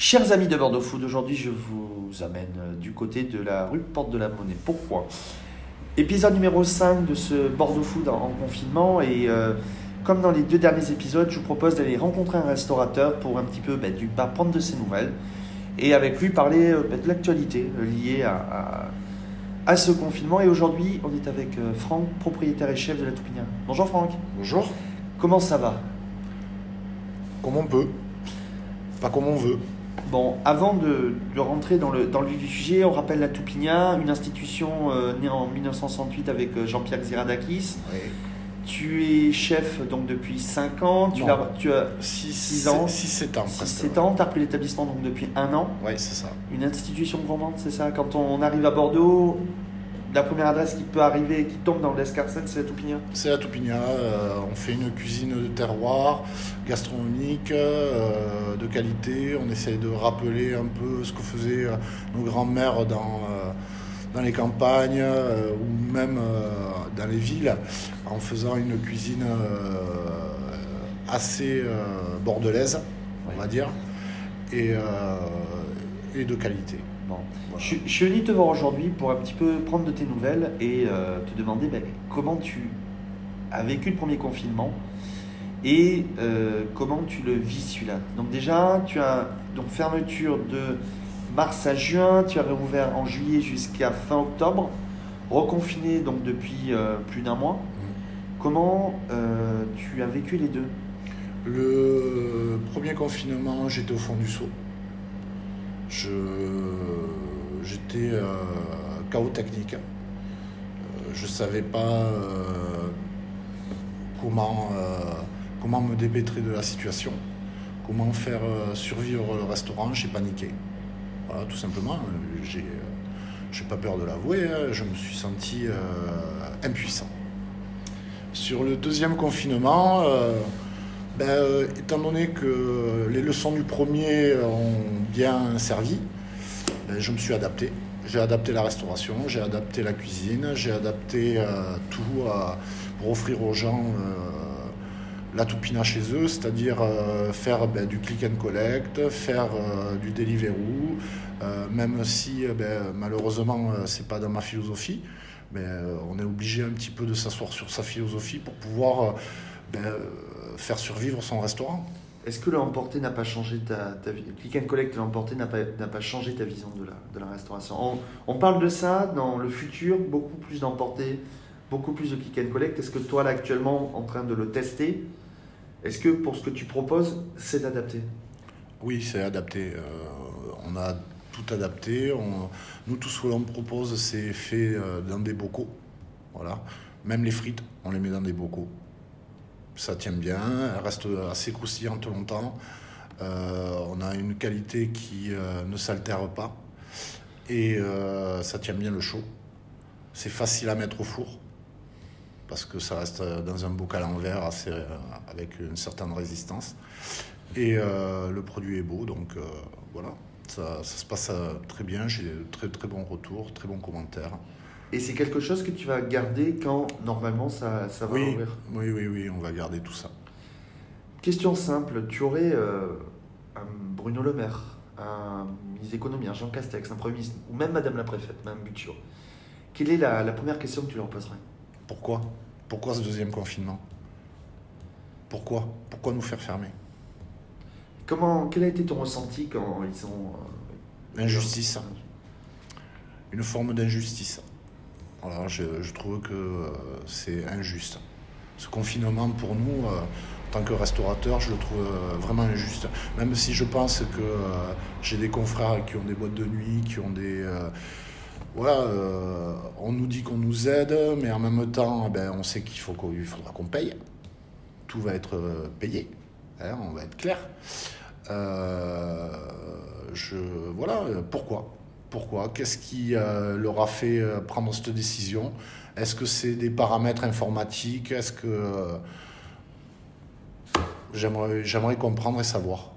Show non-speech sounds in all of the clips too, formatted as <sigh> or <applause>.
Chers amis de Bordeaux Food, aujourd'hui je vous amène euh, du côté de la rue Porte de la Monnaie. Pourquoi? Épisode numéro 5 de ce Bordeaux Food en, confinement et euh, comme dans les deux derniers épisodes, je vous propose d'aller rencontrer un restaurateur pour un petit peu bah, du, bah, prendre de ses nouvelles et avec lui parler euh, bah, de l'actualité liée à, à, ce confinement. Et aujourd'hui, on est avec Franck, propriétaire et chef de la Toupinière. Bonjour Franck. Bonjour. Comment ça va? Comme on peut, pas comme on veut. Bon, avant de, rentrer dans le, dans le vif du sujet, on rappelle la Toupigna, une institution euh, née en 1968 avec euh, Jean-Pierre Xiradakis. Tu es chef donc depuis 5 ans, tu, as, tu as 6 ans. 6-7 ans. 6-7 ans, tu as repris l'établissement donc depuis un an. Oui, c'est ça. Une institution gourmande, c'est ça? Quand on arrive à Bordeaux, la première adresse qui peut arriver, qui tombe dans l'escarcelle, c'est la Toupigna C'est la Toupigna. Euh, on fait une cuisine de terroir, gastronomique, euh, de qualité. On essaie de rappeler un peu ce que faisaient euh, nos grands-mères dans, dans les campagnes ou même dans les villes, en faisant une cuisine assez bordelaise, on va dire, et, et de qualité. Je, suis venu te voir aujourd'hui pour un petit peu prendre de tes nouvelles et euh, te demander ben, comment tu as vécu le premier confinement et euh, comment tu le vis celui-là. Donc déjà, tu as donc fermeture de mars à juin, tu as réouvert en juillet jusqu'à fin octobre, reconfiné donc depuis euh, plus d'un mois. Mmh. Comment tu as vécu les deux? Le premier confinement, j'étais au fond du seau. J'étais euh, chaos technique. Euh, je ne savais pas euh, comment, comment me dépêtrer de la situation, comment faire survivre le restaurant. J'ai paniqué. Voilà, tout simplement. J'ai, j'ai pas peur de l'avouer, hein. je me suis senti impuissant. Sur le deuxième confinement, ben, étant donné que les leçons du premier ont bien servi, ben, je me suis adapté. J'ai adapté la restauration, j'ai adapté la cuisine, j'ai adapté euh, tout pour offrir aux gens euh, la toupina chez eux, c'est-à-dire euh, faire ben, du click and collect, faire du Deliveroo, même si ben, malheureusement c'est pas dans ma philosophie, mais on est obligé un petit peu de s'asseoir sur sa philosophie pour pouvoir faire survivre son restaurant. Est-ce que l'emporter n'a pas changé ta, Click and collect l'emporter n'a pas, pas changé ta vision de la, de la restauration? On, parle de ça dans le futur, beaucoup plus d'emporter, beaucoup plus de click and collect. Est-ce que toi, là, actuellement, en train de le tester, est-ce que pour ce que tu proposes, c'est adapté? Oui, c'est adapté. Euh, on a tout adapté. nous, tout ce que l'on propose, c'est fait euh, dans des bocaux. Voilà. Même les frites, on les met dans des bocaux ça tient bien, elle reste assez croustillante longtemps. Euh, on a une qualité qui euh, ne s'altère pas et euh, ça tient bien le chaud. C'est facile à mettre au four parce que ça reste dans un bocal en verre assez, avec une certaine résistance. Et le produit est beau, donc voilà, ça, se passe très bien. J'ai de très très bons retours, très bons commentaires. Et c'est quelque chose que tu vas garder quand normalement ça, ça va oui, ouvrir Oui, oui, oui, on va garder tout ça. Question simple, tu aurais euh, un Bruno Le Maire, un ministre un Jean Castex, un Premier ministre, ou même Madame la Préfète, Mme Buccio. Quelle est la, la, première question que tu leur poserais? Pourquoi? Pourquoi ce deuxième confinement? Pourquoi? Pourquoi nous faire fermer? Comment, Quel a été ton ressenti quand ils ont... Euh, Injustice. Une forme d'injustice. Voilà, je, trouve que euh, c'est injuste. Ce confinement, pour nous, euh, en tant que restaurateur, je le trouve euh, vraiment injuste. Même si je pense que j'ai des confrères qui ont des boîtes de nuit, qui ont des... voilà, on nous dit qu'on nous aide, mais en même temps, eh ben, on sait qu'il faut qu'il faudra qu'on paye. Tout va être payé, hein, on va être clair. je, voilà, pourquoi? Pourquoi? Qu'est-ce qui euh, leur a fait euh, prendre cette décision? Est-ce que c'est des paramètres informatiques? Est-ce que. Euh, j'aimerais, comprendre et savoir.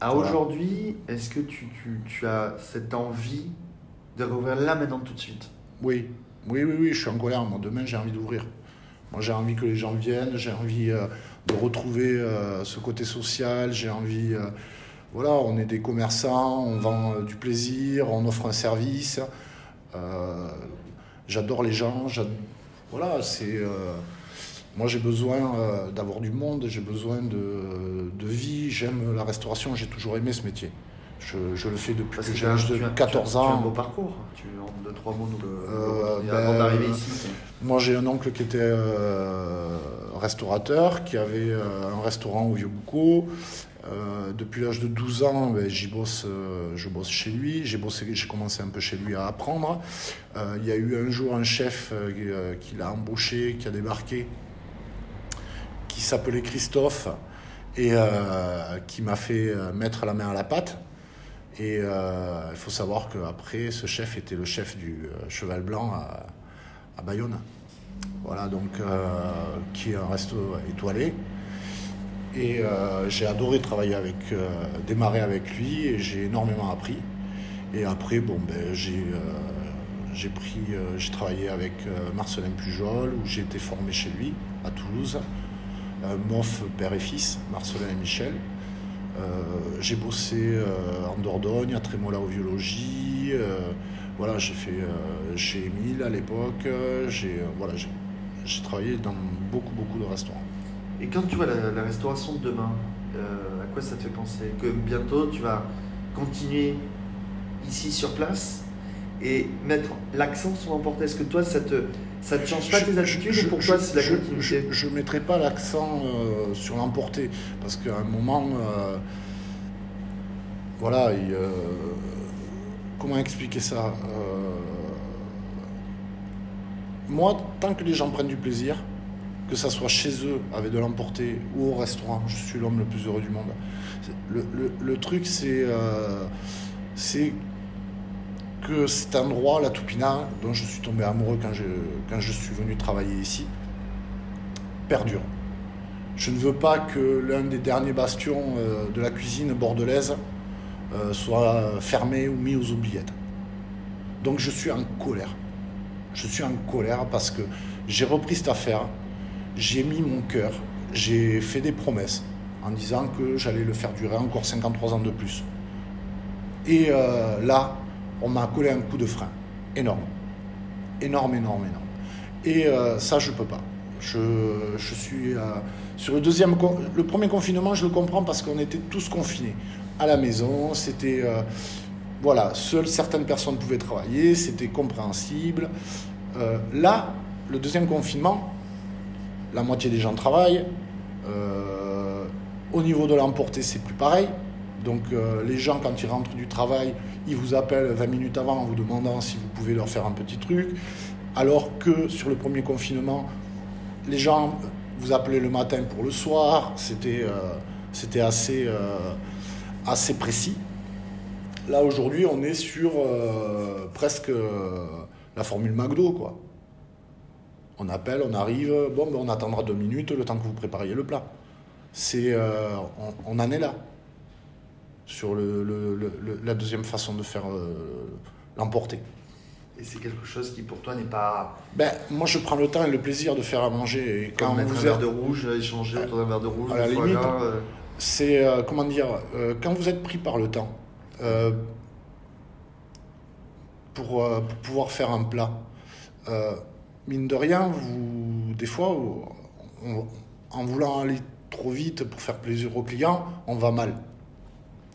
À aujourd'hui, est-ce que tu, as cette envie de rouvrir là maintenant tout de suite? Oui, oui, oui, oui, je suis en colère. Moi, demain, j'ai envie d'ouvrir. Moi, j'ai envie que les gens viennent, j'ai envie de retrouver ce côté social, j'ai envie voilà, on est des commerçants, on vend du plaisir, on offre un service. j'adore les gens, voilà, c'est moi, j'ai besoin euh, d'avoir du monde, j'ai besoin de, de vie, j'aime la restauration, j'ai toujours aimé ce métier. Je, je le fais depuis que j'ai l'âge de 14 ans. Tu as un beau parcours, tu en deux, trois mots nous le, euh, ben, avant d'arriver ici. Moi, j'ai un oncle qui était euh, restaurateur, qui avait un restaurant au Vieux-Boucau. depuis l'âge de 12 ans, ben, j'y bosse, je bosse chez lui. J'ai commencé un peu chez lui à apprendre. Il y a eu un jour un chef qui l'a embauché, qui a débarqué qui s'appelait Christophe et euh, qui m'a fait euh, mettre la main à la pâte. Et euh, il faut savoir qu'après, ce chef était le chef du Cheval Blanc à Bayonne. Voilà, donc, qui est un resto étoilé. Et j'ai adoré travailler avec, démarrer avec lui et j'ai énormément appris. Et après, bon, ben, j'ai pris, j'ai travaillé avec Marcelin Pujol où j'ai été formé chez lui à Toulouse. Euh, MOF père et fils, Marcelin et Michel. Euh, j'ai bossé euh, en Dordogne, à Trémola au biologie. Voilà, j'ai fait chez Émile à l'époque. J'ai voilà, j'ai travaillé dans beaucoup, beaucoup de restaurants. Et quand tu vois la, restauration de demain, à quoi ça te fait penser? Que bientôt tu vas continuer ici sur place et mettre l'accent sur l'emporter Est-ce que toi, ça te, ça ne change pas tes attitudes je, ou pour toi c'est la continuité? Je ne mettrai pas l'accent euh, sur l'emporter parce qu'à un moment, euh, voilà, euh, comment expliquer ça Moi, tant que les gens prennent du plaisir, que ça soit chez eux avec de l'emporter ou au restaurant, je suis l'homme le plus heureux du monde. Le, truc, c'est c'est que cet endroit, la Toupina, dont je suis tombé amoureux quand je, quand je suis venu travailler ici, perdure. Je ne veux pas que l'un des derniers bastions euh, de la cuisine bordelaise euh, soit fermé ou mis aux oubliettes. Donc je suis en colère. Je suis en colère parce que j'ai repris cette affaire, j'ai mis mon cœur, j'ai fait des promesses en disant que j'allais le faire durer encore 53 ans de plus. Et euh, là, on m'a collé un coup de frein. Énorme. Énorme, énorme, énorme. Et euh, ça, je peux pas. Je, suis. Sur le deuxième. Le premier confinement, je le comprends parce qu'on était tous confinés. À la maison, c'était. Euh, voilà, seules certaines personnes pouvaient travailler, c'était compréhensible. là, le deuxième confinement, la moitié des gens travaillent. au niveau de l'emporter, c'est plus pareil. Donc les gens, quand ils rentrent du travail, ils vous appellent 20 minutes avant en vous demandant si vous pouvez leur faire un petit truc. Alors que sur le premier confinement, les gens vous appelaient le matin pour le soir. C'était euh, assez, euh, assez précis. Là, aujourd'hui, on est sur euh, presque la formule McDo, quoi. On appelle, on arrive, bon, ben, on attendra deux minutes le temps que vous prépariez le plat. C'est, on en est là sur la deuxième façon de faire euh, l'emporter. Et c'est quelque chose qui pour toi n'est pas. Ben, moi je prends le temps et le plaisir de faire à manger. Et quand mettre vous un verre de rouge, échanger autour d'un verre de rouge, à la limite, euh. C'est euh, comment dire, quand vous êtes pris par le temps pour, pouvoir faire un plat, mine de rien, vous, des fois, en voulant aller trop vite pour faire plaisir aux clients, on va mal.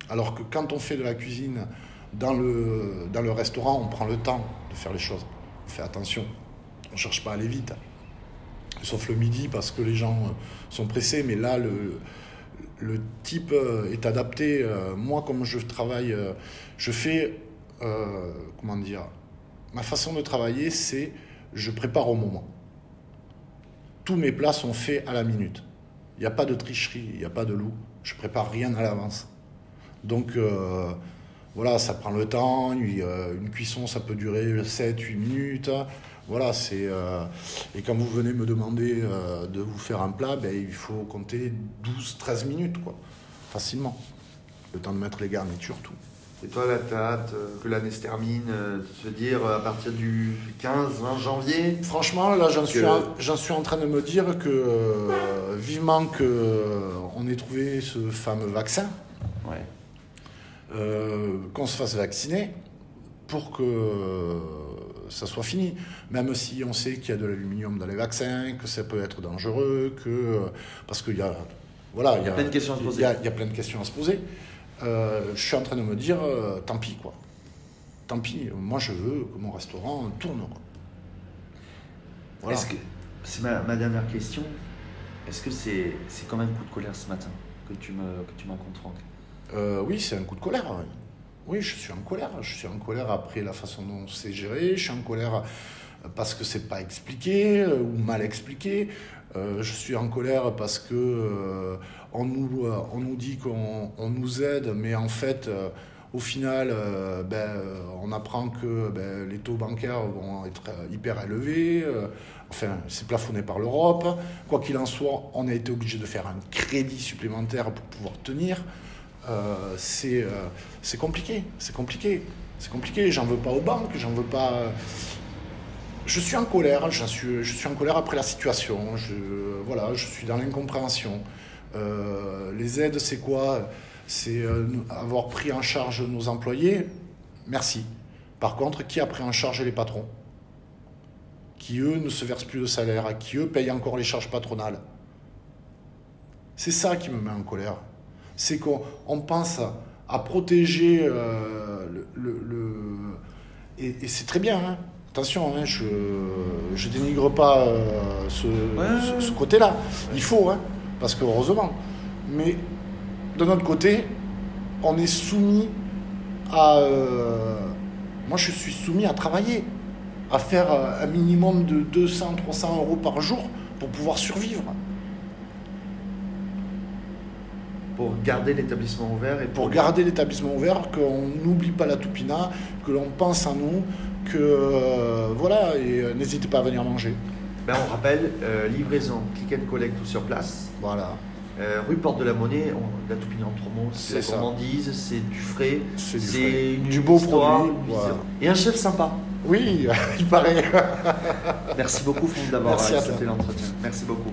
Alors que quand on fait de la cuisine dans le, dans le restaurant, on prend le temps de faire les choses. On fait attention. On ne cherche pas à aller vite. Sauf le midi parce que les gens sont pressés. Mais là, le, le type euh, est adapté. Euh, moi, comme je travaille, euh, je fais. comment dire Ma façon de travailler, c'est je prépare au moment. Tous mes plats sont faits à la minute. Il n'y a pas de tricherie, il n'y a pas de loup. Je prépare rien à l'avance. Donc voilà, ça prend le temps. Une, cuisson, ça peut durer 7-8 minutes. Voilà, c'est. Euh, et quand vous venez me demander de vous faire un plat, ben, il faut compter 12-13 minutes, quoi. Facilement. Le temps de mettre les garnitures, tout. Et toi, là, tu hâte que l'année se termine, se dire à partir du 15-20 janvier? Franchement, là, j'en suis, j'en suis en train de me dire que vivement qu'on ait trouvé ce fameux vaccin. Ouais euh, qu'on se fasse vacciner pour que euh, ça soit fini. Même si on sait qu'il y a de l'aluminium dans les vaccins, que ça peut être dangereux, que euh, parce qu'il y a voilà, Il y a plein de questions à se poser. Il y a, il y a plein de questions à se poser. Euh, je suis en train de me dire, euh, tant pis quoi. Tant pis. Moi, je veux que mon restaurant tourne. Quoi. Voilà. Est-ce que c'est ma, ma dernière question Est-ce que c'est c'est quand même un coup de colère ce matin que tu me que tu m'en Euh, oui, c'est un coup de colère. Oui, je suis en colère. Je suis en colère après la façon dont c'est géré. Je suis en colère parce que c'est pas expliqué euh, ou mal expliqué. Euh, je suis en colère parce que euh, on, nous, euh, on nous dit qu'on on nous aide, mais en fait, euh, au final, euh, ben, euh, on apprend que ben, les taux bancaires vont être euh, hyper élevés. euh, enfin, c'est plafonné par l'Europe. Quoi qu'il en soit, on a été obligé de faire un crédit supplémentaire pour pouvoir tenir. Euh, c'est euh, c'est compliqué, c'est compliqué, c'est compliqué. J'en veux pas aux banques, j'en veux pas. euh, Je suis en colère, je suis en colère après la situation. Je, voilà, je suis dans l'incompréhension. Les aides, c'est quoi? C'est avoir pris en charge nos employés? Merci. Par contre, qui a pris en charge les patrons? Qui eux ne se versent plus de salaire, qui eux payent encore les charges patronales? C'est ça qui me met en colère c'est qu'on on pense à, protéger euh, le, le- le- et, et c'est très bien. hein. Attention, hein, je je dénigre pas euh, ce, ce- ce côté-là. Il faut, hein, parce que heureusement. Mais de notre côté, on est soumis à. euh, moi, je suis soumis à travailler, à faire un minimum de 200-300 euros par jour pour pouvoir survivre. Pour garder l'établissement ouvert et pour garder l'établissement ouvert, qu'on n'oublie pas la toupina, que l'on pense à nous, que euh, voilà, et euh, n'hésitez pas à venir manger. Ben, on rappelle, euh, livraison, click and collect tout sur place. Voilà, rue Porte de la Monnaie, on, la Toupine en trois mots, c'est la gourmandise, c'est du frais, c'est du, beau histoire, produit, voilà. Et un chef sympa. Oui, <laughs> il paraît. Merci beaucoup Franck d'avoir accepté l'entretien. Merci beaucoup.